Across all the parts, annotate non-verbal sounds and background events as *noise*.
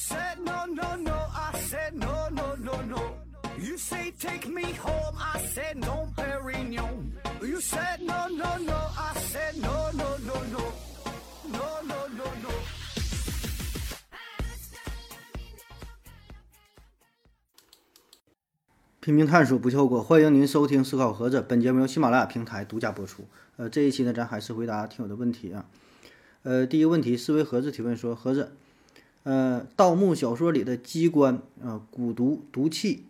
said no, no, no. I said no, no, no, no. You say take me home. I said no, Perignon. You said no, no, no. I said no, no, no, no. No, no, no, no. 拼命探索，不错过。欢迎您收听《思考盒子》，本节目由喜马拉雅平台独家播出。呃，这一期呢，咱还是回答听友的问题啊。呃，第一个问题，思维盒子提问说：盒子，呃，盗墓小说里的机关啊，蛊毒毒气，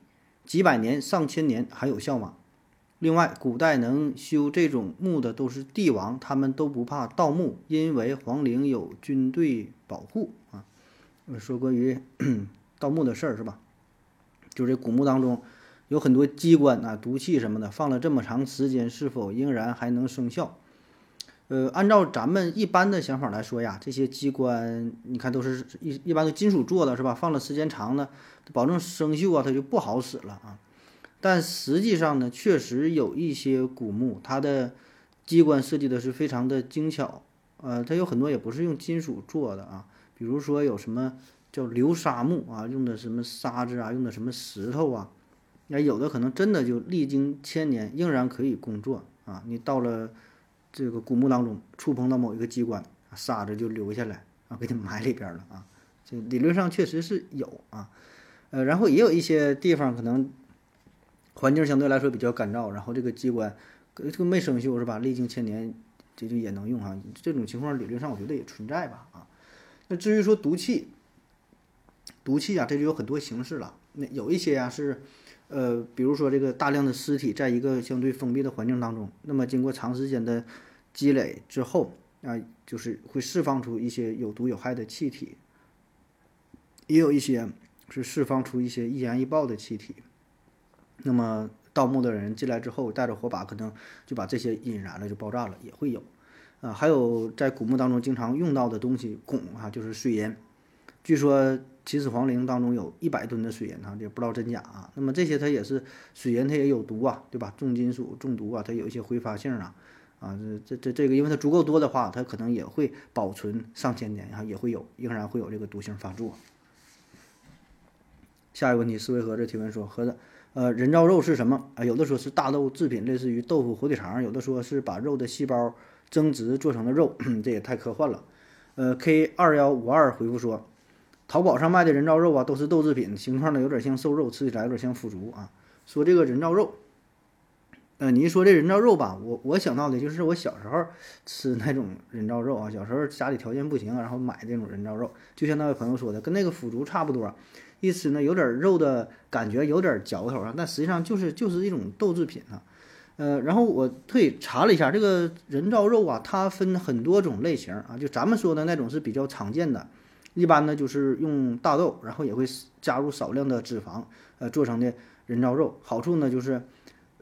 几百年、上千年还有效吗？另外，古代能修这种墓的都是帝王，他们都不怕盗墓，因为皇陵有军队保护啊。说关于 *clears throat* 盗墓的事儿是吧？就这古墓当中有很多机关啊、毒气什么的，放了这么长时间，是否仍然还能生效？呃，按照咱们一般的想法来说呀，这些机关你看都是一一般的金属做的，是吧？放了时间长呢，保证生锈啊，它就不好使了啊。但实际上呢，确实有一些古墓，它的机关设计的是非常的精巧，呃，它有很多也不是用金属做的啊，比如说有什么叫流沙墓啊，用的什么沙子啊，用的什么石头啊，那有的可能真的就历经千年，仍然可以工作啊。你到了这个古墓当中，触碰到某一个机关，沙子就流下来啊，给你埋里边了啊。这理论上确实是有啊，呃，然后也有一些地方可能环境相对来说比较干燥，然后这个机关这个没生锈是吧？历经千年，这就也能用啊。这种情况理论上我觉得也存在吧啊。那至于说毒气，毒气啊，这就有很多形式了。那有一些呀、是，呃，比如说这个大量的尸体在一个相对封闭的环境当中，那么经过长时间的积累之后啊、就是会释放出一些有毒有害的气体，也有一些是释放出一些易燃易爆的气体。那么盗墓的人进来之后，带着火把，可能就把这些引燃了，就爆炸了，也会有。啊，还有在古墓当中经常用到的东西，汞啊，就是水银。据说秦始皇陵当中有一百吨的水银啊，这不知道真假啊。那么这些它也是水银，它也有毒啊，对吧？重金属中毒啊，它有一些挥发性啊，啊，这这这这个，因为它足够多的话，它可能也会保存上千年啊，也会有，仍然会有这个毒性发作。下一个问题，思维盒子提问说：盒子，呃，人造肉是什么？啊，有的说是大豆制品，类似于豆腐、火腿肠；有的说是把肉的细胞增殖做成的肉，*clears throat* 这也太科幻了。呃，K 二幺五二回复说，淘宝上卖的人造肉啊，都是豆制品，形状呢有点像瘦肉，吃起来有点像腐竹啊。说这个人造肉，呃，你一说这人造肉吧，我我想到的就是我小时候吃那种人造肉啊，小时候家里条件不行，然后买这种人造肉，就像那位朋友说的，跟那个腐竹差不多。一吃呢，有点肉的感觉，有点嚼头啊，但实际上就是就是一种豆制品啊。呃，然后我特意查了一下，这个人造肉啊，它分很多种类型啊，就咱们说的那种是比较常见的，一般呢就是用大豆，然后也会加入少量的脂肪，呃，做成的人造肉。好处呢就是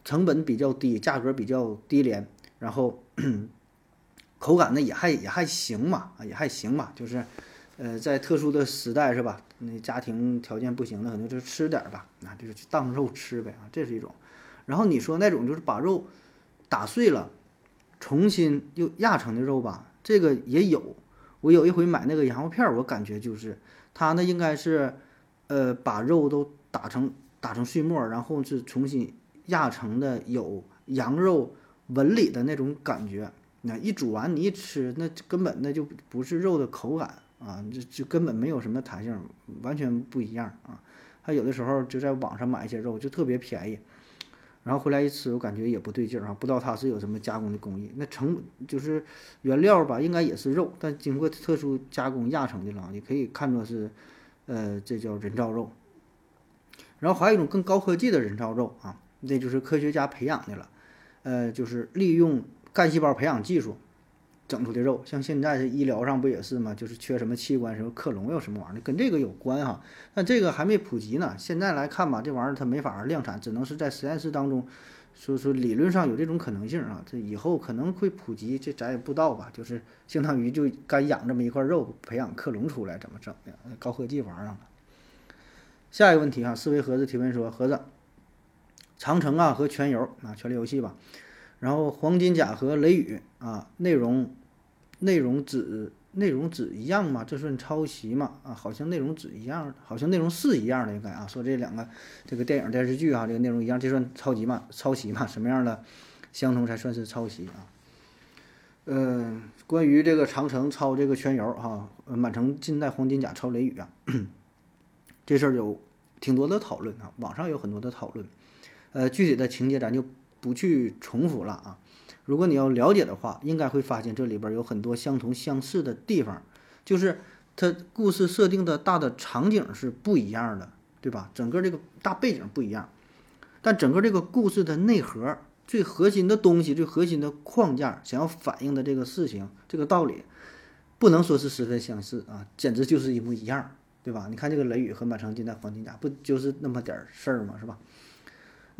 成本比较低，价格比较低廉，然后 *clears throat* 口感呢也还也还行吧，也还行吧，就是呃在特殊的时代是吧？那家庭条件不行的，可能就吃点儿吧，啊就是当肉吃呗啊，这是一种。然后你说那种就是把肉打碎了，重新又压成的肉吧，这个也有。我有一回买那个羊肉片儿，我感觉就是它呢应该是，呃，把肉都打成打成碎末，然后是重新压成的有羊肉纹理的那种感觉。那一煮完你一吃，那根本那就不是肉的口感啊，这就根本没有什么弹性，完全不一样啊。还有的时候就在网上买一些肉，就特别便宜。然后回来一吃，我感觉也不对劲儿啊，不知道它是有什么加工的工艺。那成就是原料吧，应该也是肉，但经过特殊加工压成的了，你可以看作是，呃，这叫人造肉。然后还有一种更高科技的人造肉啊，那就是科学家培养的了，呃，就是利用干细胞培养技术整出的肉。像现在这医疗上不也是吗？就是缺什么器官，什么克隆又什么玩意儿，跟这个有关哈。但这个还没普及呢。现在来看吧，这玩意儿它没法量产，只能是在实验室当中，说说理论上有这种可能性啊。这以后可能会普及，这咱也不知道吧。就是相当于就干养这么一块肉，培养克隆出来，怎么整的？高科技玩意儿了。下一个问题哈，思维盒子提问说：盒子，长城啊和全游啊，权力游戏吧，然后黄金甲和雷雨啊，内容内容只内容纸一样吗？这算抄袭吗？啊，好像内容纸一样，好像内容是一样的，应该啊，说这两个这个电影电视剧啊，这个内容一样，这算抄袭吗？抄袭吗？什么样的相同才算是抄袭啊？嗯，关于这个长城抄这个全游哈，满城尽带黄金甲抄雷雨啊，*clears throat* 这事儿有挺多的讨论啊，网上有很多的讨论，呃，具体的情节咱就不去重复了啊。如果你要了解的话，应该会发现这里边有很多相同相似的地方，就是它故事设定的大的场景是不一样的，对吧？整个这个大背景不一样，但整个这个故事的内核、最核心的东西、最核心的框架，想要反映的这个事情、这个道理，不能说是十分相似啊，简直就是一模一样，对吧？你看这个雷雨和满城尽带黄金甲，不就是那么点儿事儿吗？是吧？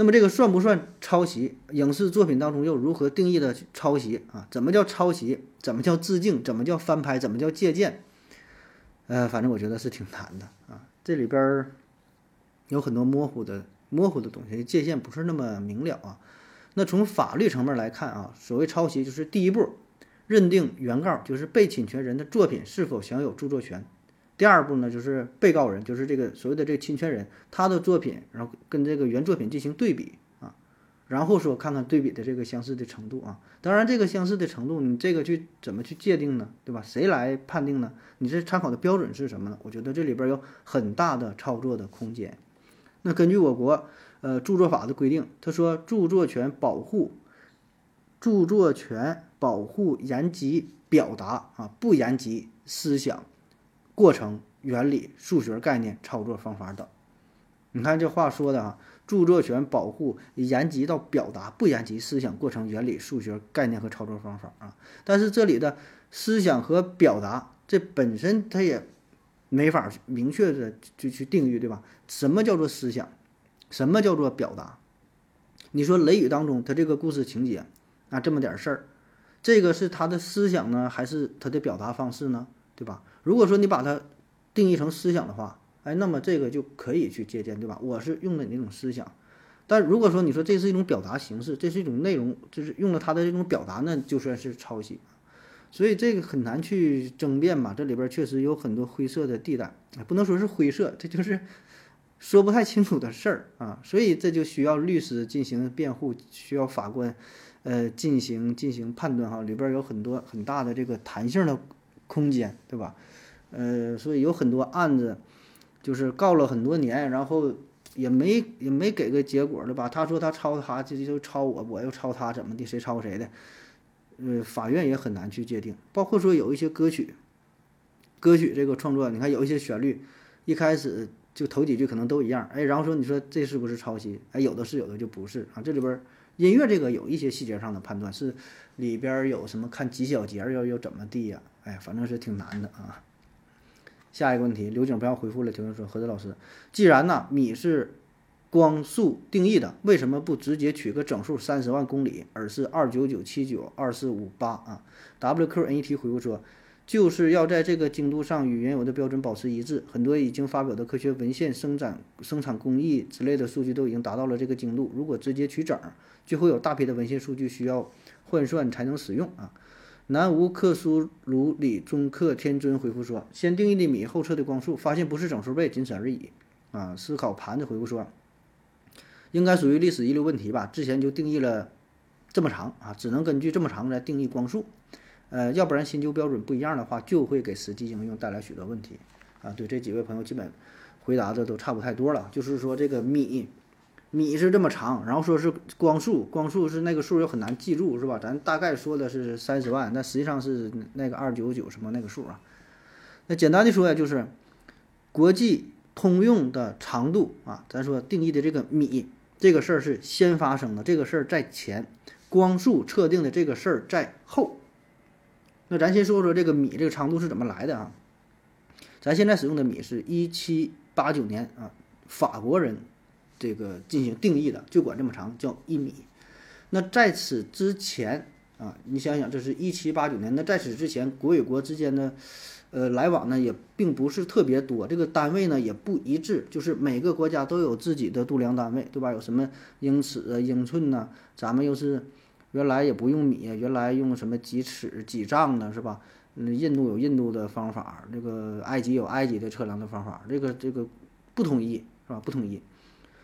那么这个算不算抄袭？影视作品当中又如何定义的抄袭啊？怎么叫抄袭？怎么叫致敬？怎么叫翻拍？怎么叫借鉴？呃，反正我觉得是挺难的啊。这里边有很多模糊的、模糊的东西，界限不是那么明了啊。那从法律层面来看啊，所谓抄袭就是第一步，认定原告就是被侵权人的作品是否享有著作权。第二步呢，就是被告人，就是这个所谓的这个侵权人，他的作品，然后跟这个原作品进行对比啊，然后说看看对比的这个相似的程度啊。当然，这个相似的程度，你这个去怎么去界定呢？对吧？谁来判定呢？你这参考的标准是什么呢？我觉得这里边有很大的操作的空间。那根据我国呃著作法的规定，他说著作权保护，著作权保护言及表达啊，不言及思想。过程、原理、数学概念、操作方法等，你看这话说的啊，著作权保护延及到表达，不延及思想、过程、原理、数学概念和操作方法啊。但是这里的思想和表达，这本身它也没法明确的就去定义，对吧？什么叫做思想？什么叫做表达？你说《雷雨》当中，他这个故事情节啊，这么点事儿，这个是他的思想呢，还是他的表达方式呢？对吧？如果说你把它定义成思想的话，哎，那么这个就可以去借鉴，对吧？我是用的你那种思想，但如果说你说这是一种表达形式，这是一种内容，就是用了它的这种表达，那就算是抄袭。所以这个很难去争辩吧？这里边确实有很多灰色的地带，不能说是灰色，这就是说不太清楚的事儿啊。所以这就需要律师进行辩护，需要法官呃进行进行判断哈。里边有很多很大的这个弹性的空间，对吧？呃，所以有很多案子，就是告了很多年，然后也没也没给个结果，对吧？他说他抄他，就就抄我，我又抄他，怎么的？谁抄谁的？呃，法院也很难去界定。包括说有一些歌曲，歌曲这个创作，你看有一些旋律，一开始就头几句可能都一样，哎，然后说你说这是不是抄袭？哎，有的是，有的就不是啊。这里边音乐这个有一些细节上的判断，是里边有什么看几小节要要怎么地呀？哎，反正是挺难的啊。下一个问题，刘景不要回复了。提问说：何泽老师，既然呢米是光速定义的，为什么不直接取个整数三十万公里，而是二九九七九二四五八啊？WQNET 回复说，就是要在这个精度上与原有的标准保持一致。很多已经发表的科学文献、生产生产工艺之类的数据都已经达到了这个精度。如果直接取整，就会有大批的文献数据需要换算才能使用啊。南无克苏鲁里中克天尊回复说：“先定义的米，后测的光速，发现不是整数倍，仅此而已。”啊，思考盘子回复说：“应该属于历史遗留问题吧？之前就定义了这么长啊，只能根据这么长来定义光速。呃，要不然新旧标准不一样的话，就会给实际应用带来许多问题。”啊，对这几位朋友基本回答的都差不太多了，就是说这个米。米是这么长，然后说是光速，光速是那个数又很难记住，是吧？咱大概说的是三十万，那实际上是那个二九九什么那个数啊？那简单的说呀，就是国际通用的长度啊。咱说定义的这个米这个事儿是先发生的，这个事儿在前，光速测定的这个事儿在后。那咱先说说这个米这个长度是怎么来的啊？咱现在使用的米是一七八九年啊，法国人。这个进行定义的就管这么长叫一米，那在此之前啊，你想想，这是一七八九年，那在此之前，国与国之间的呃来往呢也并不是特别多，这个单位呢也不一致，就是每个国家都有自己的度量单位，对吧？有什么英尺啊、英寸呢？咱们又是原来也不用米，原来用什么几尺、几丈呢，是吧？嗯，印度有印度的方法，这个埃及有埃及的测量的方法，这个这个不统一是吧？不统一。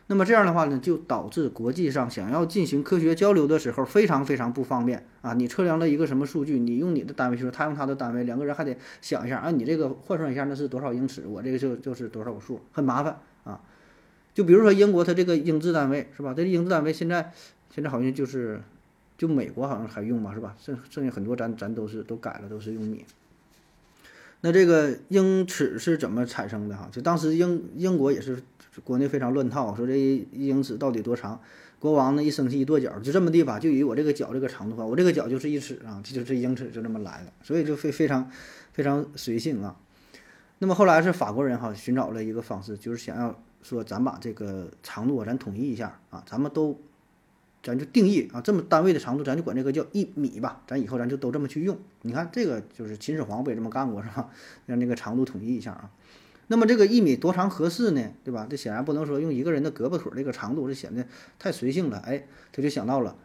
那么这样的话呢，就导致国际上想要进行科学交流的时候非常非常不方便啊！你测量了一个什么数据，你用你的单位去说，他用他的单位，两个人还得想一下啊，你这个换算一下那是多少英尺，我这个就就是多少个数，很麻烦啊。就比如说英国，它这个英制单位是吧？这英制单位现在现在好像就是就美国好像还用吧，是吧？剩剩下很多咱咱都是都改了，都是用米。那这个英尺是怎么产生的哈？就当时英英国也是。国内非常乱套，说这一英尺到底多长？国王呢一生气一跺脚，就这么地吧，就以我这个脚这个长度吧，我这个脚就是一尺啊，这就是一英尺，就这么来的，所以就非非常非常随性啊。那么后来是法国人哈寻找了一个方式，就是想要说咱把这个长度啊咱统一一下啊，咱们都咱就定义啊这么单位的长度，咱就管这个叫一米吧，咱以后咱就都这么去用。你看这个就是秦始皇不也这么干过是吧？让那个长度统一一下啊。那么这个一米多长合适呢？对吧？这显然不能说用一个人的胳膊腿这个长度，这显得太随性了。哎，他就想到了，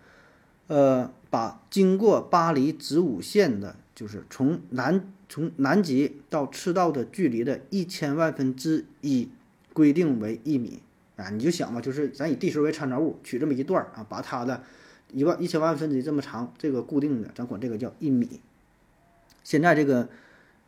呃，把经过巴黎子午线的，就是从南从南极到赤道的距离的一千万分之一规定为一米啊。你就想吧，就是咱以地球为参照物，取这么一段啊，把它的一万一千万分之一这么长，这个固定的，咱管这个叫一米。现在这个。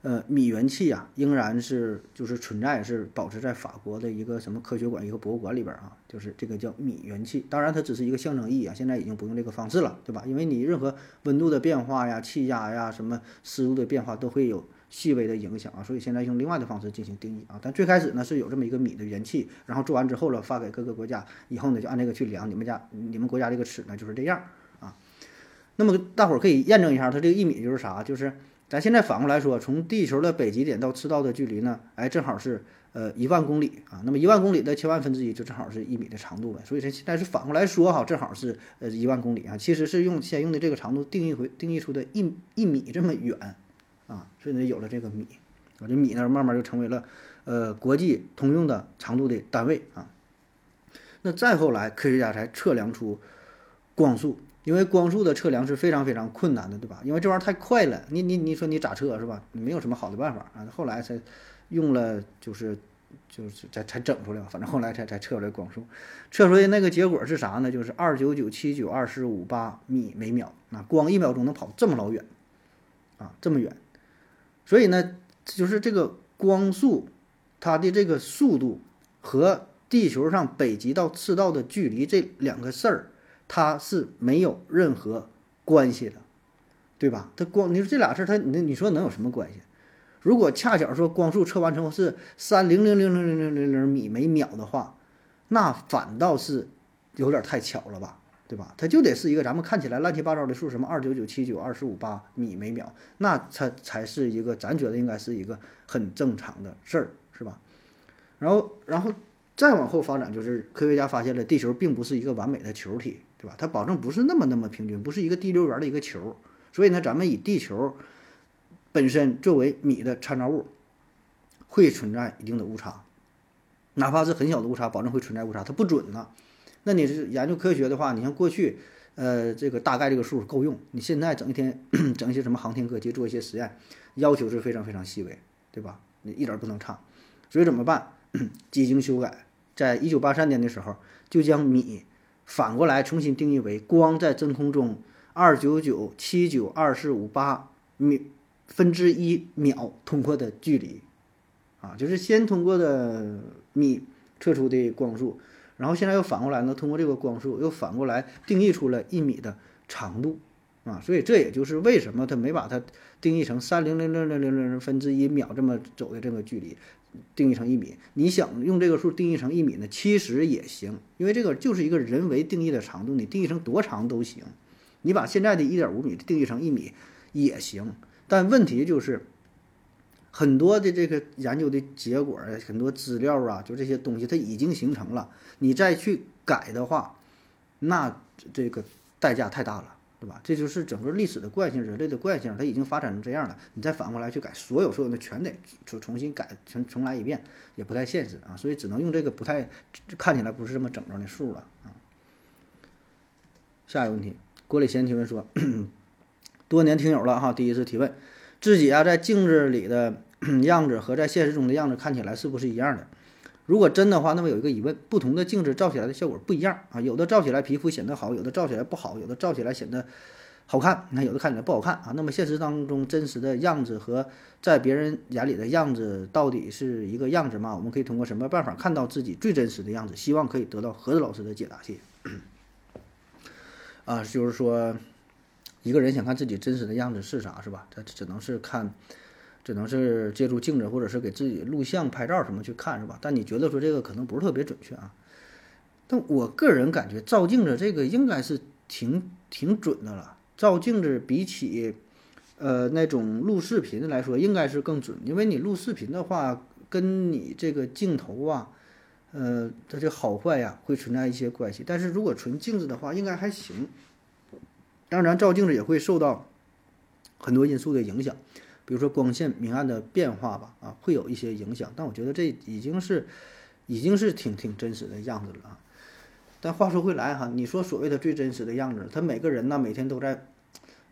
呃，米元器啊，仍然是就是存在，是保持在法国的一个什么科学馆、一个博物馆里边啊，就是这个叫米元器。当然，它只是一个象征意义啊，现在已经不用这个方式了，对吧？因为你任何温度的变化呀、气压呀、什么湿度的变化都会有细微的影响啊，所以现在用另外的方式进行定义啊。但最开始呢是有这么一个米的元器，然后做完之后了，发给各个国家，以后呢就按这个去量，你们家、你们国家这个尺呢就是这样啊。那么大伙儿可以验证一下，它这个一米就是啥？就是。咱现在反过来说，从地球的北极点到赤道的距离呢，哎，正好是呃一万公里啊。那么一万公里的千万分之一就正好是一米的长度呗。所以它现在是反过来说哈，正好是呃一万公里啊。其实是用先用的这个长度定义回定义出的一一米这么远啊，所以呢有了这个米，啊这米呢慢慢就成为了呃国际通用的长度的单位啊。那再后来科学家才测量出光速。因为光速的测量是非常非常困难的，对吧？因为这玩意儿太快了，你你你说你咋测是吧？没有什么好的办法啊。后来才用了，就是就是才才整出来反正后来才才测出来光速，测出来那个结果是啥呢？就是二九九七九二四五八米每秒啊，光一秒钟能跑这么老远啊，这么远。所以呢，就是这个光速它的这个速度和地球上北极到赤道的距离这两个事儿。它是没有任何关系的，对吧？它光你说这俩事儿，它你你说能有什么关系？如果恰巧说光速测完之后是三零零零零零零零零米每秒的话，那反倒是有点太巧了吧，对吧？它就得是一个咱们看起来乱七八糟的数，什么二九九七九二十五八米每秒，那它才是一个咱觉得应该是一个很正常的事儿，是吧？然后，然后再往后发展，就是科学家发现了地球并不是一个完美的球体。对吧？它保证不是那么那么平均，不是一个地溜圆的一个球，所以呢，咱们以地球本身作为米的参照物，会存在一定的误差，哪怕是很小的误差，保证会存在误差，它不准呢。那你是研究科学的话，你像过去，呃，这个大概这个数够用，你现在整一天 *clears throat* 整一些什么航天科技，做一些实验，要求是非常非常细微，对吧？你一点不能差，所以怎么办？*clears throat* 几经修改，在一九八三年的时候，就将米。反过来重新定义为光在真空中二九九七九二四五八米分之一秒通过的距离，啊，就是先通过的米测出的光速，然后现在又反过来呢，通过这个光速又反过来定义出了一米的长度，啊，所以这也就是为什么他没把它定义成三零零零零零零分之一秒这么走的这个距离。定义成一米，你想用这个数定义成一米呢？其实也行，因为这个就是一个人为定义的长度，你定义成多长都行。你把现在的一点五米定义成一米也行，但问题就是很多的这个研究的结果，很多资料啊，就这些东西它已经形成了，你再去改的话，那这个代价太大了。对吧？这就是整个历史的惯性，人类的惯性，它已经发展成这样了。你再反过来去改，所有所有的全得重重新改，重重来一遍，也不太现实啊。所以只能用这个不太看起来不是这么整着的数了啊。下一个问题，郭磊先提问说，*clears throat* 多年听友了哈，第一次提问，自己啊在镜子里的 *clears throat* 样子和在现实中的样子看起来是不是一样的？如果真的话，那么有一个疑问：不同的镜子照起来的效果不一样啊，有的照起来皮肤显得好，有的照起来不好，有的照起来显得好看，你看有的看起来不好看啊。那么现实当中真实的样子和在别人眼里的样子到底是一个样子吗？我们可以通过什么办法看到自己最真实的样子？希望可以得到何子老师的解答，谢谢。*coughs* 啊，就是说，一个人想看自己真实的样子是啥，是吧？他只能是看。只能是借助镜子，或者是给自己录像、拍照什么去看，是吧？但你觉得说这个可能不是特别准确啊？但我个人感觉照镜子这个应该是挺挺准的了。照镜子比起呃那种录视频来说，应该是更准，因为你录视频的话，跟你这个镜头啊，呃，它这好坏呀会存在一些关系。但是如果纯镜子的话，应该还行。当然，照镜子也会受到很多因素的影响。比如说光线明暗的变化吧，啊，会有一些影响，但我觉得这已经是，已经是挺挺真实的样子了啊。但话说回来哈，你说所谓的最真实的样子，他每个人呢每天都在，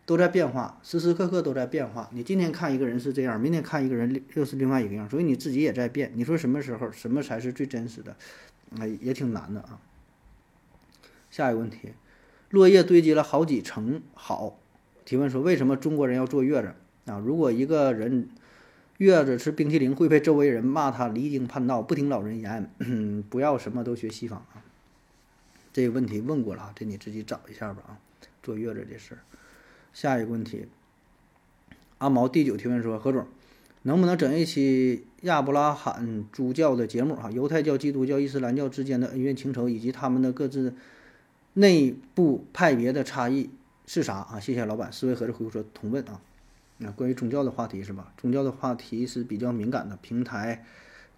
都在变化，时时刻刻都在变化。你今天看一个人是这样，明天看一个人又是另外一个样，所以你自己也在变。你说什么时候什么才是最真实的？哎，也挺难的啊。下一个问题，落叶堆积了好几层好，提问说为什么中国人要坐月子？啊，如果一个人月子吃冰淇淋，会被周围人骂他离经叛道，不听老人言，不要什么都学西方啊。这个问题问过了啊，这你自己找一下吧啊。坐月子这事儿，下一个问题，阿毛第九提问说：何总，能不能整一期亚伯拉罕诸教的节目啊？犹太教、基督教、伊斯兰教之间的恩怨情仇，以及他们的各自内部派别的差异是啥啊？谢谢老板，思维盒子回复说同问啊。那关于宗教的话题是吧？宗教的话题是比较敏感的，平台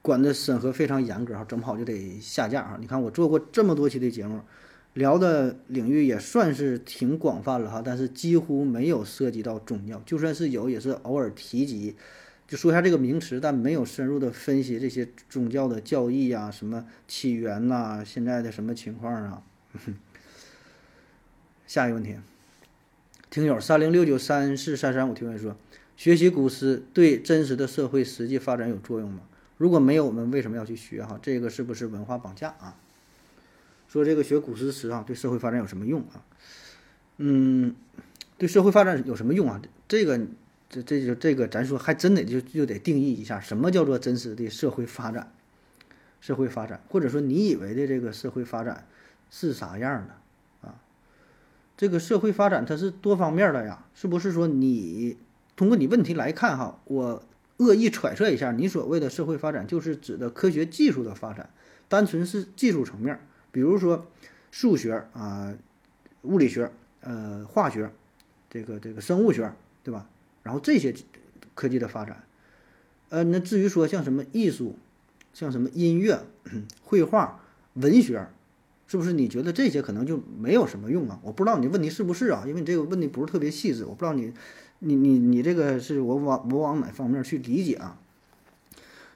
管的审核非常严格哈，整不好就得下架哈。你看我做过这么多期的节目，聊的领域也算是挺广泛了哈，但是几乎没有涉及到宗教，就算是有，也是偶尔提及，就说一下这个名词，但没有深入的分析这些宗教的教义啊，什么起源呐，现在的什么情况啊。*laughs* 下一个问题。听友三零六九三四三三五提问说：学习古诗对真实的社会实际发展有作用吗？如果没有，我们为什么要去学？哈，这个是不是文化绑架啊？说这个学古诗词啊，对社会发展有什么用啊？嗯，对社会发展有什么用啊？这个，这这就这个，咱说还真得就就得定义一下，什么叫做真实的社会发展？社会发展，或者说你以为的这个社会发展是啥样的？这个社会发展它是多方面的呀，是不是说你通过你问题来看哈，我恶意揣测一下，你所谓的社会发展就是指的科学技术的发展，单纯是技术层面，比如说数学啊、物理学、呃、化学，这个这个生物学，对吧？然后这些科技的发展，呃，那至于说像什么艺术，像什么音乐、*clears throat* 绘画、文学。是不是你觉得这些可能就没有什么用啊？我不知道你问题是不是啊？因为你这个问题不是特别细致，我不知道你，你你你这个是我往我往哪方面去理解啊？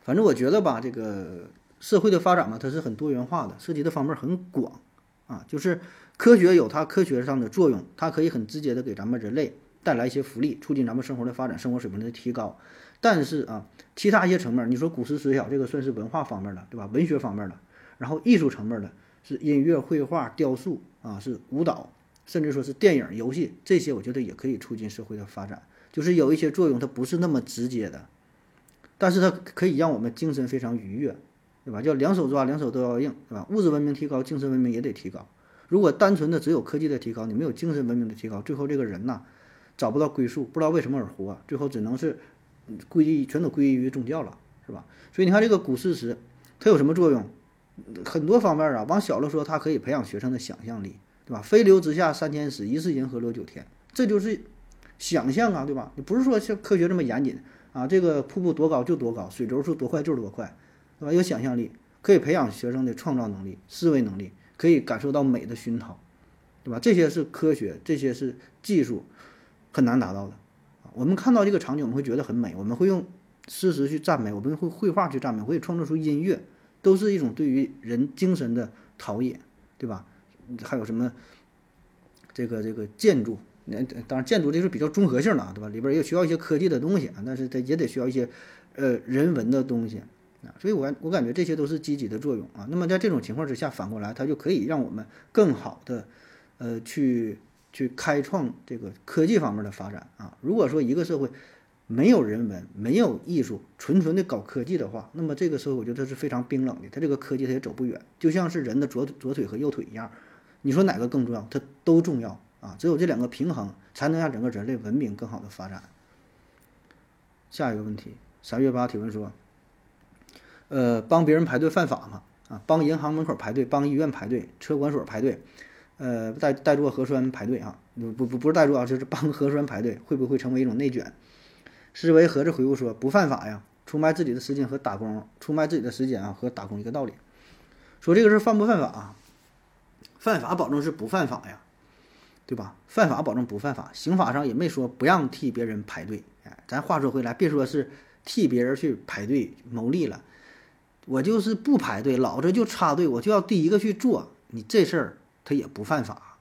反正我觉得吧，这个社会的发展嘛，它是很多元化的，涉及的方面很广啊。就是科学有它科学上的作用，它可以很直接的给咱们人类带来一些福利，促进咱们生活的发展，生活水平的提高。但是啊，其他一些层面，你说古诗词小这个算是文化方面的，对吧？文学方面的，然后艺术层面的。是音乐、绘画、雕塑啊，是舞蹈，甚至说是电影、游戏，这些我觉得也可以促进社会的发展。就是有一些作用，它不是那么直接的，但是它可以让我们精神非常愉悦，对吧？叫两手抓，两手都要硬，对吧？物质文明提高，精神文明也得提高。如果单纯的只有科技的提高，你没有精神文明的提高，最后这个人呐，找不到归宿，不知道为什么而活，最后只能是归于全都归于宗教了，是吧？所以你看这个古诗词，它有什么作用？很多方面啊，往小了说，它可以培养学生的想象力，对吧？飞流直下三千尺，疑是银河落九天，这就是想象啊，对吧？你不是说像科学这么严谨啊，这个瀑布多高就多高，水流是多快就是多快，对吧？有想象力，可以培养学生的创造能力、思维能力，可以感受到美的熏陶，对吧？这些是科学，这些是技术，很难达到的。我们看到这个场景，我们会觉得很美，我们会用诗词去赞美，我们会绘画去赞美，会创作出音乐。都是一种对于人精神的陶冶，对吧？还有什么这个这个建筑那当然建筑这是比较综合性的啊，对吧？里边也需要一些科技的东西啊，但是它也得需要一些呃人文的东西啊，所以我我感觉这些都是积极的作用啊。那么在这种情况之下，反过来它就可以让我们更好的呃去去开创这个科技方面的发展啊。如果说一个社会没有人文、没有艺术，纯纯的搞科技的话，那么这个社会我觉得是非常冰冷的，它这个科技它也走不远，就像是人的左左腿和右腿一样，你说哪个更重要？它都重要。啊，只有这两个平衡，才能让整个人类文明更好的发展。下一个问题，三月八提问说，呃，帮别人排队犯法吗？啊，帮银行门口排队，帮医院排队，车管所排队，呃，代代做核酸排队啊？不不不是代做啊，就是帮核酸排队，会不会成为一种内卷？思维盒子回复说，不犯法呀，出卖自己的时间和打工，出卖自己的时间啊和打工一个道理。说这个事犯不犯法？啊？犯法保证是不犯法呀。对吧？犯法保证不犯法，刑法上也没说不让替别人排队。哎，咱话说回来，别说是替别人去排队谋利了，我就是不排队，老子就插队，我就要第一个去做。你这事儿他也不犯法，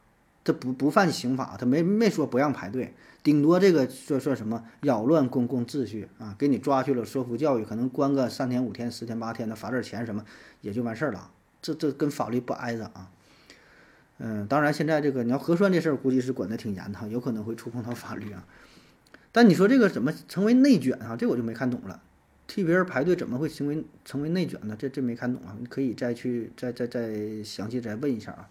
他不不犯刑法，他没没说不让排队，顶多这个算算什么扰乱公共秩序啊，给你抓去了说服教育，可能关个三天五天、十天八天的，罚点钱什么也就完事儿了。这这跟法律不挨着啊。嗯，当然，现在这个你要核酸这事儿，估计是管得挺严的，有可能会触碰到法律啊。但你说这个怎么成为内卷啊？这我就没看懂了。替别人排队怎么会成为成为内卷呢？这这没看懂啊，你可以再去再再再详细再问一下啊。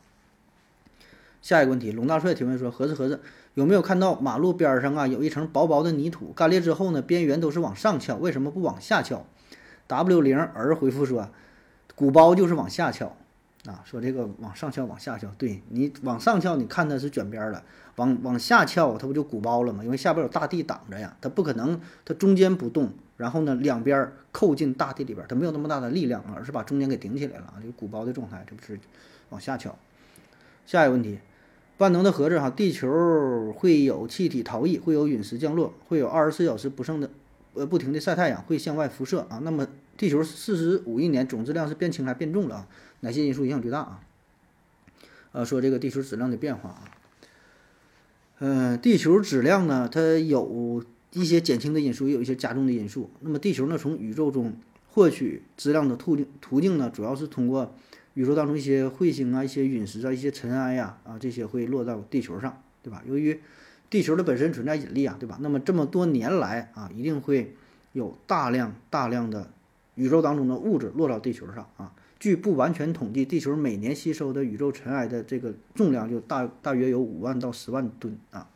下一个问题，龙大帅提问说：盒子盒子，有没有看到马路边上啊有一层薄薄的泥土，干裂之后呢，边缘都是往上翘，为什么不往下翘？W 零儿回复说：鼓包就是往下翘。啊，说这个往上翘，往下翘，对你往上翘，你看它是卷边了；往往下翘，它不就鼓包了吗？因为下边有大地挡着呀，它不可能，它中间不动，然后呢，两边扣进大地里边，它没有那么大的力量啊，而是把中间给顶起来了啊，就鼓包的状态，这不是往下翘。下一个问题，万能的盒子哈，地球会有气体逃逸，会有陨石降落，会有二十四小时不剩的呃不停的晒太阳，会向外辐射啊。那么地球四十五亿年总质量是变轻还变重了啊？哪些因素影响最大啊？呃，说这个地球质量的变化啊，嗯，地球质量呢，它有一些减轻的因素，也有一些加重的因素。那么地球呢，从宇宙中获取质量的途径途径呢，主要是通过宇宙当中一些彗星啊、一些陨石啊、一些尘埃呀啊，这些会落到地球上，对吧？由于地球的本身存在引力啊，对吧？那么这么多年来啊，一定会有大量大量的宇宙当中的物质落到地球上啊。据不完全统计，地球每年吸收的宇宙尘埃的这个重量就大大约有五万到十万吨啊，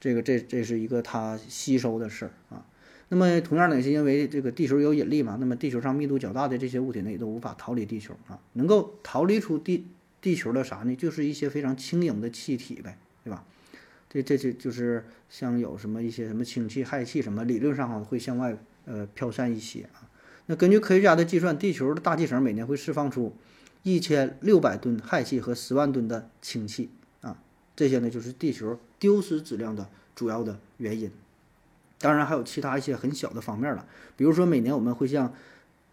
这个这这是一个它吸收的事儿啊。那么同样呢，也是因为这个地球有引力嘛，那么地球上密度较大的这些物体呢，也都无法逃离地球啊。能够逃离出地地球的啥呢？就是一些非常轻盈的气体呗，对吧？这这这就是像有什么一些什么氢气、氦气什么，理论上哈会向外呃飘散一些啊。那根据科学家的计算，地球的大气层每年会释放出一千六百吨氦气和十万吨的氢气啊，这些呢就是地球丢失质量的主要的原因。当然还有其他一些很小的方面了，比如说每年我们会向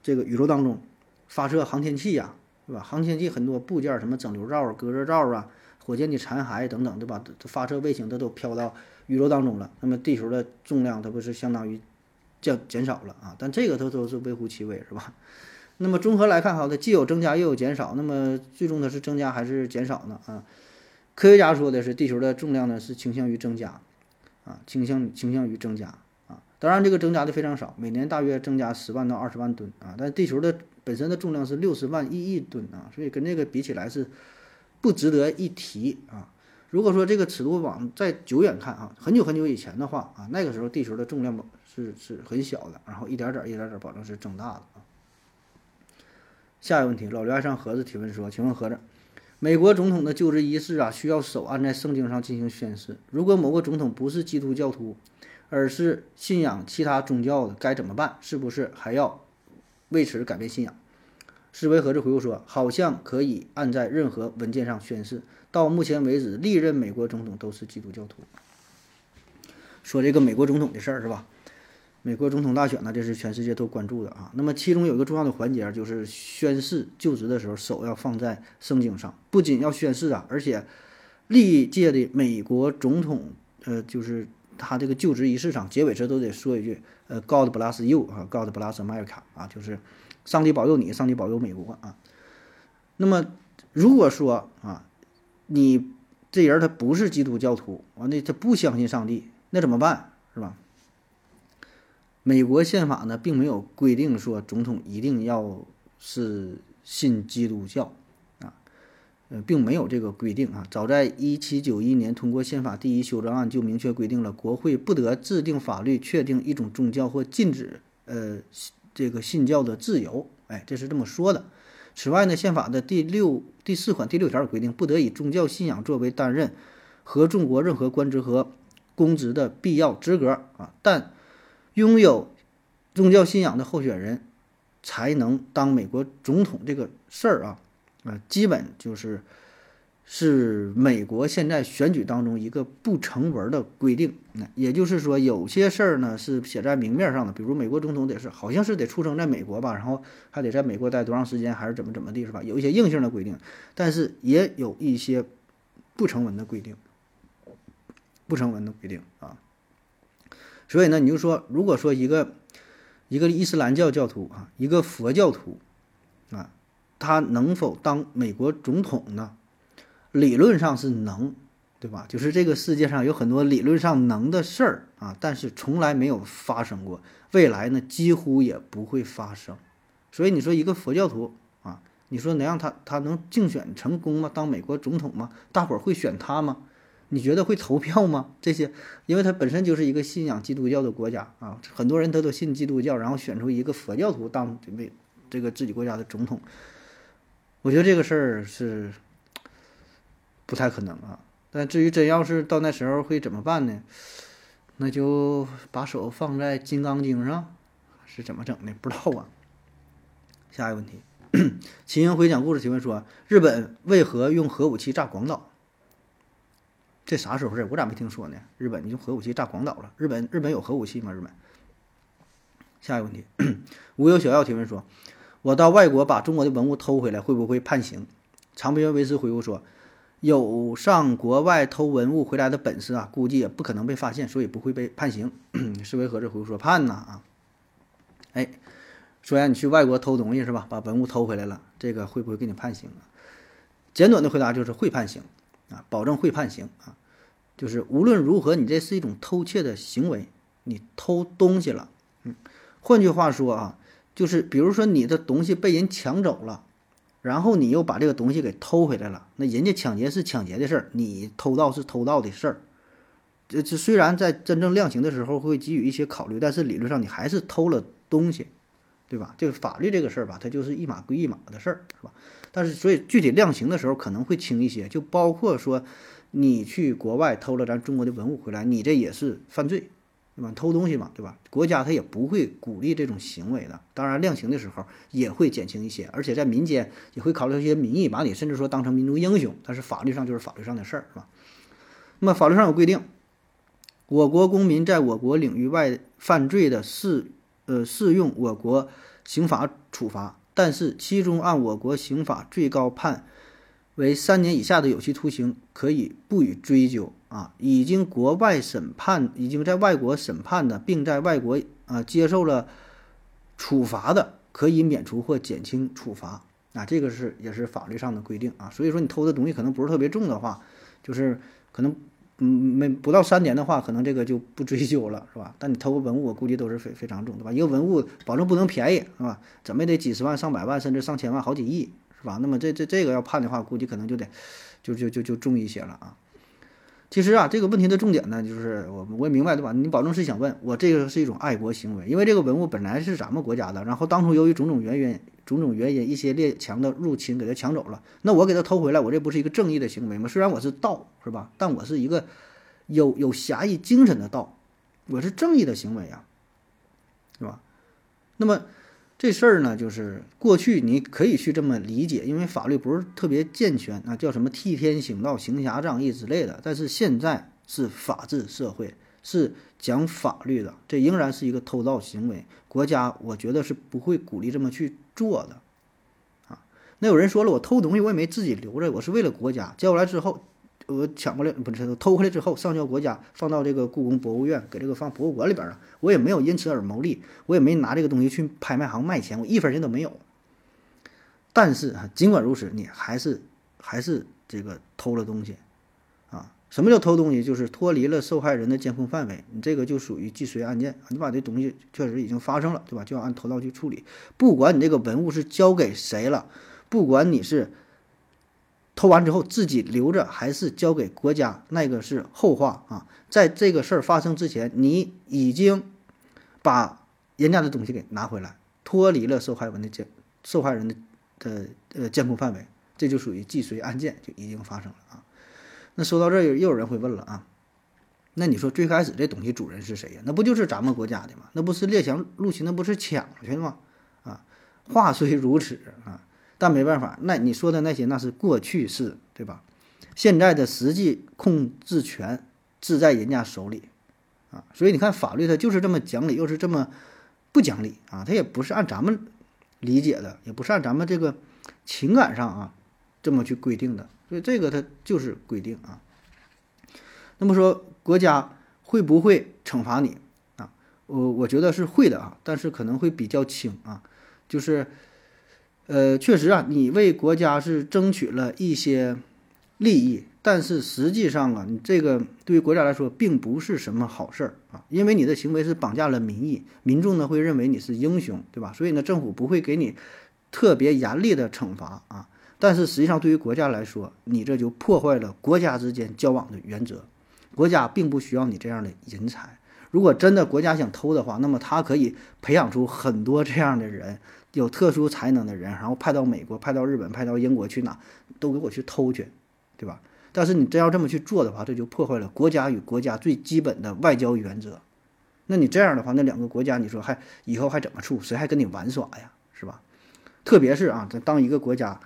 这个宇宙当中发射航天器呀，对吧？航天器很多部件，什么整流罩、隔热罩啊、火箭的残骸等等，对吧？发射卫星，它都飘到宇宙当中了。那么地球的重量，它不是相当于？降减少了啊，但这个它都是微乎其微，是吧？*laughs* 那么综合来看，哈，它既有增加又有减少，那么最终它是增加还是减少呢？啊，科学家说的是地球的重量呢是倾向于增加，啊，倾向倾向于增加啊。当然这个增加的非常少，每年大约增加十万到二十万吨啊。但地球的本身的重量是六十万亿亿吨啊，所以跟这个比起来是不值得一提啊。如果说这个尺度往再久远看啊，很久很久以前的话啊，那个时候地球的重量是是很小的，然后一点点一点点保证是增大的啊。下一个问题，老刘爱上盒子提问说：“请问盒子，美国总统的就职仪式啊，需要手按在圣经上进行宣誓。如果某个总统不是基督教徒，而是信仰其他宗教的，该怎么办？是不是还要为此改变信仰？”思维盒子回复说：“好像可以按在任何文件上宣誓。到目前为止，历任美国总统都是基督教徒。”说这个美国总统的事儿是吧？美国总统大选呢，这是全世界都关注的啊。那么其中有一个重要的环节，就是宣誓就职的时候，手要放在圣经上。不仅要宣誓啊，而且历届的美国总统，呃，就是他这个就职仪式上结尾时都得说一句，呃，God bless you 啊，God bless America 啊，就是上帝保佑你，上帝保佑美国啊。那么如果说啊，你这人他不是基督教徒，完了他不相信上帝，那怎么办？是吧？美国宪法呢，并没有规定说总统一定要是信基督教。啊呃，并没有这个规定啊。早在一七九一年通过宪法第一修正案就明确规定了，国会不得制定法律确定一种宗教或禁止呃这个信教的自由。哎，这是这么说的。此外呢，宪法的第六第四款第六条规定，不得以宗教信仰作为担任合众国任何官职和公职的必要资格啊。但拥有宗教信仰的候选人才能当美国总统这个事儿啊。啊，基本就是是美国现在选举当中一个不成文的规定。那也就是说，有些事儿呢是写在明面上的，比如美国总统得是好像是得出生在美国吧，然后还得在美国待多长时间，还是怎么怎么地，是吧？有一些硬性的规定，但是也有一些不成文的规定，不成文的规定啊。所以呢，你就说，如果说一个一个伊斯兰教教徒啊，一个佛教徒啊。他能否当美国总统呢？理论上是能，对吧？就是这个世界上有很多理论上能的事儿啊，但是从来没有发生过，未来呢几乎也不会发生。所以你说一个佛教徒啊，你说能让他他能竞选成功吗？当美国总统吗？大伙儿会选他吗？你觉得会投票吗？这些，因为他本身就是一个信仰基督教的国家啊，很多人他都信基督教，然后选出一个佛教徒当为这个自己国家的总统。我觉得这个事儿是不太可能啊，但至于真要是到那时候会怎么办呢？那就把手放在《金刚经》上，是怎么整的？不知道啊。下一个问题，*coughs* 秦英回讲故事提问说：日本为何用核武器炸广岛？这啥时候事？我咋没听说呢？日本用核武器炸广岛了？日本日本有核武器吗？日本？下一个问题，无忧小药提问说。我到外国把中国的文物偷回来，会不会判刑？长篇维斯回复说：“有上国外偷文物回来的本事啊，估计也不可能被发现，所以不会被判刑。”思维盒子回复说：“判呐啊！哎，说让你去外国偷东西是吧？把文物偷回来了，这个会不会给你判刑啊？”简短的回答就是会判刑啊，保证会判刑啊。就是无论如何，你这是一种偷窃的行为，你偷东西了。嗯，换句话说啊。就是比如说你的东西被人抢走了，然后你又把这个东西给偷回来了，那人家抢劫是抢劫的事儿，你偷盗是偷盗的事儿。这这虽然在真正量刑的时候会给予一些考虑，但是理论上你还是偷了东西，对吧？就是法律这个事儿吧，它就是一码归一码的事儿，是吧？但是所以具体量刑的时候可能会轻一些，就包括说你去国外偷了咱中国的文物回来，你这也是犯罪。对吧？偷东西嘛，对吧？国家他也不会鼓励这种行为的。当然，量刑的时候也会减轻一些，而且在民间也会考虑一些民意，把你甚至说当成民族英雄。但是法律上就是法律上的事儿，是吧？那么法律上有规定，我国公民在我国领域外犯罪的，适呃适用我国刑法处罚，但是其中按我国刑法最高判为三年以下的有期徒刑，可以不予追究。啊，已经国外审判，已经在外国审判的，并在外国啊接受了处罚的，可以免除或减轻处罚。啊，这个是也是法律上的规定啊。所以说，你偷的东西可能不是特别重的话，就是可能嗯没不到三年的话，可能这个就不追究了，是吧？但你偷个文物，我估计都是非非常重，对吧？一个文物保证不能便宜，是吧？怎么也得几十万、上百万，甚至上千万、好几亿，是吧？那么这这这个要判的话，估计可能就得就就就就重一些了啊。其实啊，这个问题的重点呢，就是我我也明白对吧？你保证是想问我这个是一种爱国行为，因为这个文物本来是咱们国家的，然后当初由于种种原因、种种原因，一些列强的入侵给他抢走了，那我给他偷回来，我这不是一个正义的行为吗？虽然我是盗，是吧？但我是一个有有侠义精神的盗，我是正义的行为啊，是吧？那么。这事儿呢，就是过去你可以去这么理解，因为法律不是特别健全啊，叫什么替天行道、行侠仗义之类的。但是现在是法治社会，是讲法律的，这仍然是一个偷盗行为。国家我觉得是不会鼓励这么去做的，啊。那有人说了，我偷东西我也没自己留着，我是为了国家，交过来之后，我抢过来不是偷回来之后上交国家，放到这个故宫博物院，给这个放博物馆里边了。我也没有因此而牟利，我也没拿这个东西去拍卖行卖钱，我一分钱都没有。但是啊，尽管如此，你还是还是这个偷了东西啊？什么叫偷东西？就是脱离了受害人的监控范围，你这个就属于既遂案件，你把这东西确实已经发生了，对吧？就要按偷盗去处理。不管你这个文物是交给谁了，不管你是。偷完之后自己留着还是交给国家，那个是后话啊。在这个事儿发生之前，你已经把人家的东西给拿回来，脱离了受害人的监受害人的的呃监控范围，这就属于既遂案件就已经发生了啊。那说到这儿，又有人会问了啊，那你说最开始这东西主人是谁呀？那不就是咱们国家的吗？那不是列强入侵，那不是抢去的吗？啊，话虽如此啊。但没办法，那你说的那些那是过去式，对吧？现在的实际控制权自在人家手里，啊，所以你看法律它就是这么讲理，又是这么不讲理啊，它也不是按咱们理解的，也不是按咱们这个情感上啊这么去规定的，所以这个它就是规定啊。那么说国家会不会惩罚你啊？我我觉得是会的啊，但是可能会比较轻啊，就是。呃，确实啊，你为国家是争取了一些利益，但是实际上啊，你这个对于国家来说并不是什么好事儿啊，因为你的行为是绑架了民意，民众呢会认为你是英雄，对吧？所以呢，政府不会给你特别严厉的惩罚啊，但是实际上对于国家来说，你这就破坏了国家之间交往的原则，国家并不需要你这样的人才。如果真的国家想偷的话，那么他可以培养出很多这样的人。有特殊才能的人，然后派到美国、派到日本、派到英国去哪，都给我去偷去，对吧？但是你真要这么去做的话，这就破坏了国家与国家最基本的外交原则。那你这样的话，那两个国家，你说还以后还怎么处？谁还跟你玩耍呀？是吧？特别是啊，在当一个国家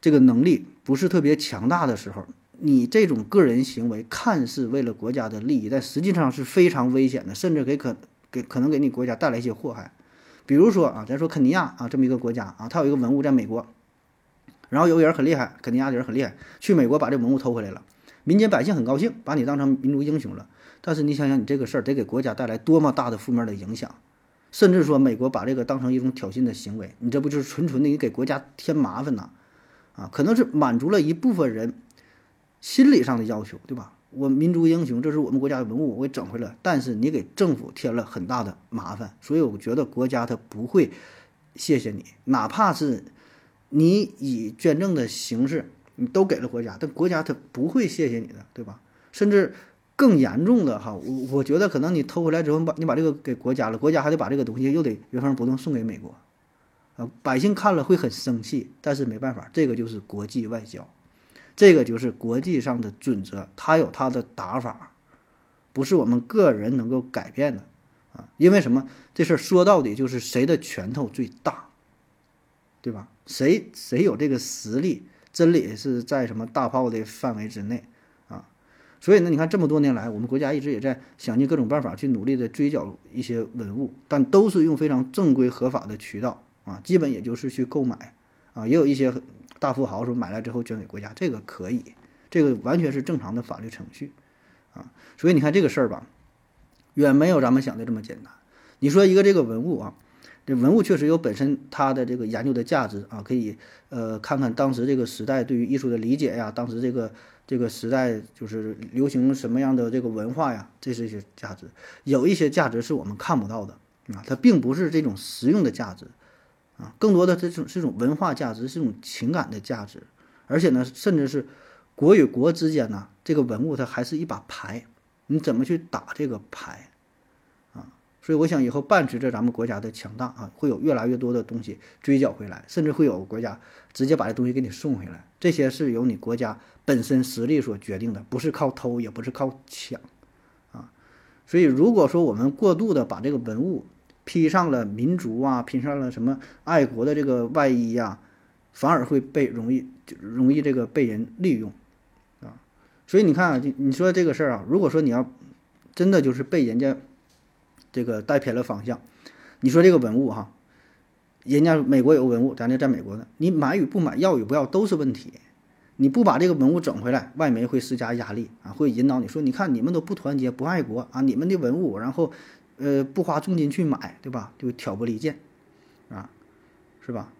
这个能力不是特别强大的时候，你这种个人行为看似为了国家的利益，但实际上是非常危险的，甚至给可给可能给你国家带来一些祸害。比如说啊，咱说肯尼亚啊，这么一个国家啊，它有一个文物在美国，然后有个人很厉害，肯尼亚的人很厉害，去美国把这文物偷回来了，民间百姓很高兴，把你当成民族英雄了。但是你想想，你这个事儿得给国家带来多么大的负面的影响，甚至说美国把这个当成一种挑衅的行为，你这不就是纯纯的你给国家添麻烦呢？啊，可能是满足了一部分人心理上的要求，对吧？我民族英雄，这是我们国家的文物，我给整回来。但是你给政府添了很大的麻烦，所以我觉得国家他不会谢谢你，哪怕是你以捐赠的形式，你都给了国家，但国家他不会谢谢你的，对吧？甚至更严重的哈，我我觉得可能你偷回来之后，把你把这个给国家了，国家还得把这个东西又得原封不动送给美国，啊，百姓看了会很生气，但是没办法，这个就是国际外交。这个就是国际上的准则，它有它的打法，不是我们个人能够改变的啊！因为什么？这事儿说到底就是谁的拳头最大，对吧？谁谁有这个实力？真理是在什么大炮的范围之内啊？所以呢，你看这么多年来，我们国家一直也在想尽各种办法去努力的追缴一些文物，但都是用非常正规合法的渠道啊，基本也就是去购买啊，也有一些。大富豪说买来之后捐给国家，这个可以，这个完全是正常的法律程序，啊，所以你看这个事儿吧，远没有咱们想的这么简单。你说一个这个文物啊，这文物确实有本身它的这个研究的价值啊，可以呃看看当时这个时代对于艺术的理解呀，当时这个这个时代就是流行什么样的这个文化呀，这是一些价值。有一些价值是我们看不到的啊，它并不是这种实用的价值。啊，更多的这种是一种文化价值，是一种情感的价值，而且呢，甚至是国与国之间呢，这个文物它还是一把牌，你怎么去打这个牌啊？所以我想以后伴随着咱们国家的强大啊，会有越来越多的东西追缴回来，甚至会有国家直接把这东西给你送回来。这些是由你国家本身实力所决定的，不是靠偷，也不是靠抢啊。所以如果说我们过度的把这个文物，披上了民族啊，披上了什么爱国的这个外衣呀，反而会被容易就容易这个被人利用啊。所以你看啊，你说这个事儿啊，如果说你要真的就是被人家这个带偏了方向，你说这个文物哈，人家美国有文物，咱这在美国呢，你买与不买，要与不要都是问题。你不把这个文物整回来，外媒会施加压力啊，会引导你说，你看你们都不团结不爱国啊，你们的文物，然后呃不花重金去买，对吧？就挑拨离间，啊，是吧？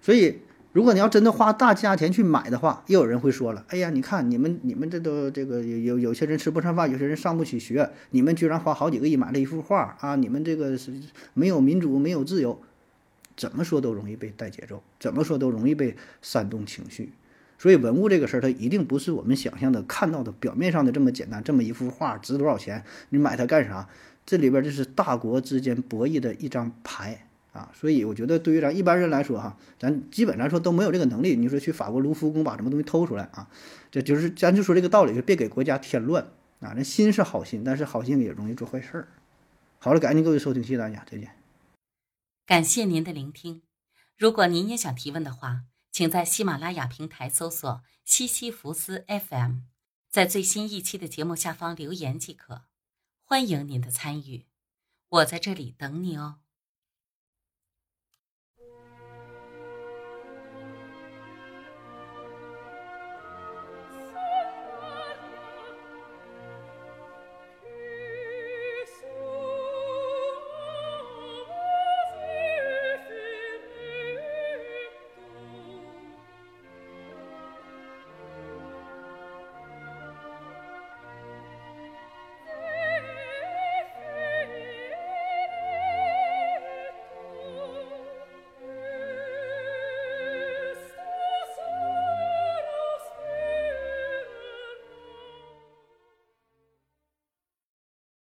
所以。如果你要真的花大价钱去买的话，又有人会说了：“哎呀，你看你们你们这都这个有有有些人吃不上饭，有些人上不起学，你们居然花好几个亿买了一幅画啊！你们这个是没有民主，没有自由，怎么说都容易被带节奏，怎么说都容易被煽动情绪。所以文物这个事儿，它一定不是我们想象的看到的表面上的这么简单。这么一幅画值多少钱？你买它干啥？这里边就是大国之间博弈的一张牌。”啊，所以我觉得对于咱一般人来说，哈，咱基本来说都没有这个能力。你说去法国卢浮宫把什么东西偷出来啊？这就是咱就说这个道理，就别给国家添乱啊。那心是好心，但是好心也容易做坏事儿。好了，感谢各位收听，谢谢大家，再见。感谢您的聆听。如果您也想提问的话，请在喜马拉雅平台搜索“西西弗斯 FM”，在最新一期的节目下方留言即可。欢迎您的参与，我在这里等你哦。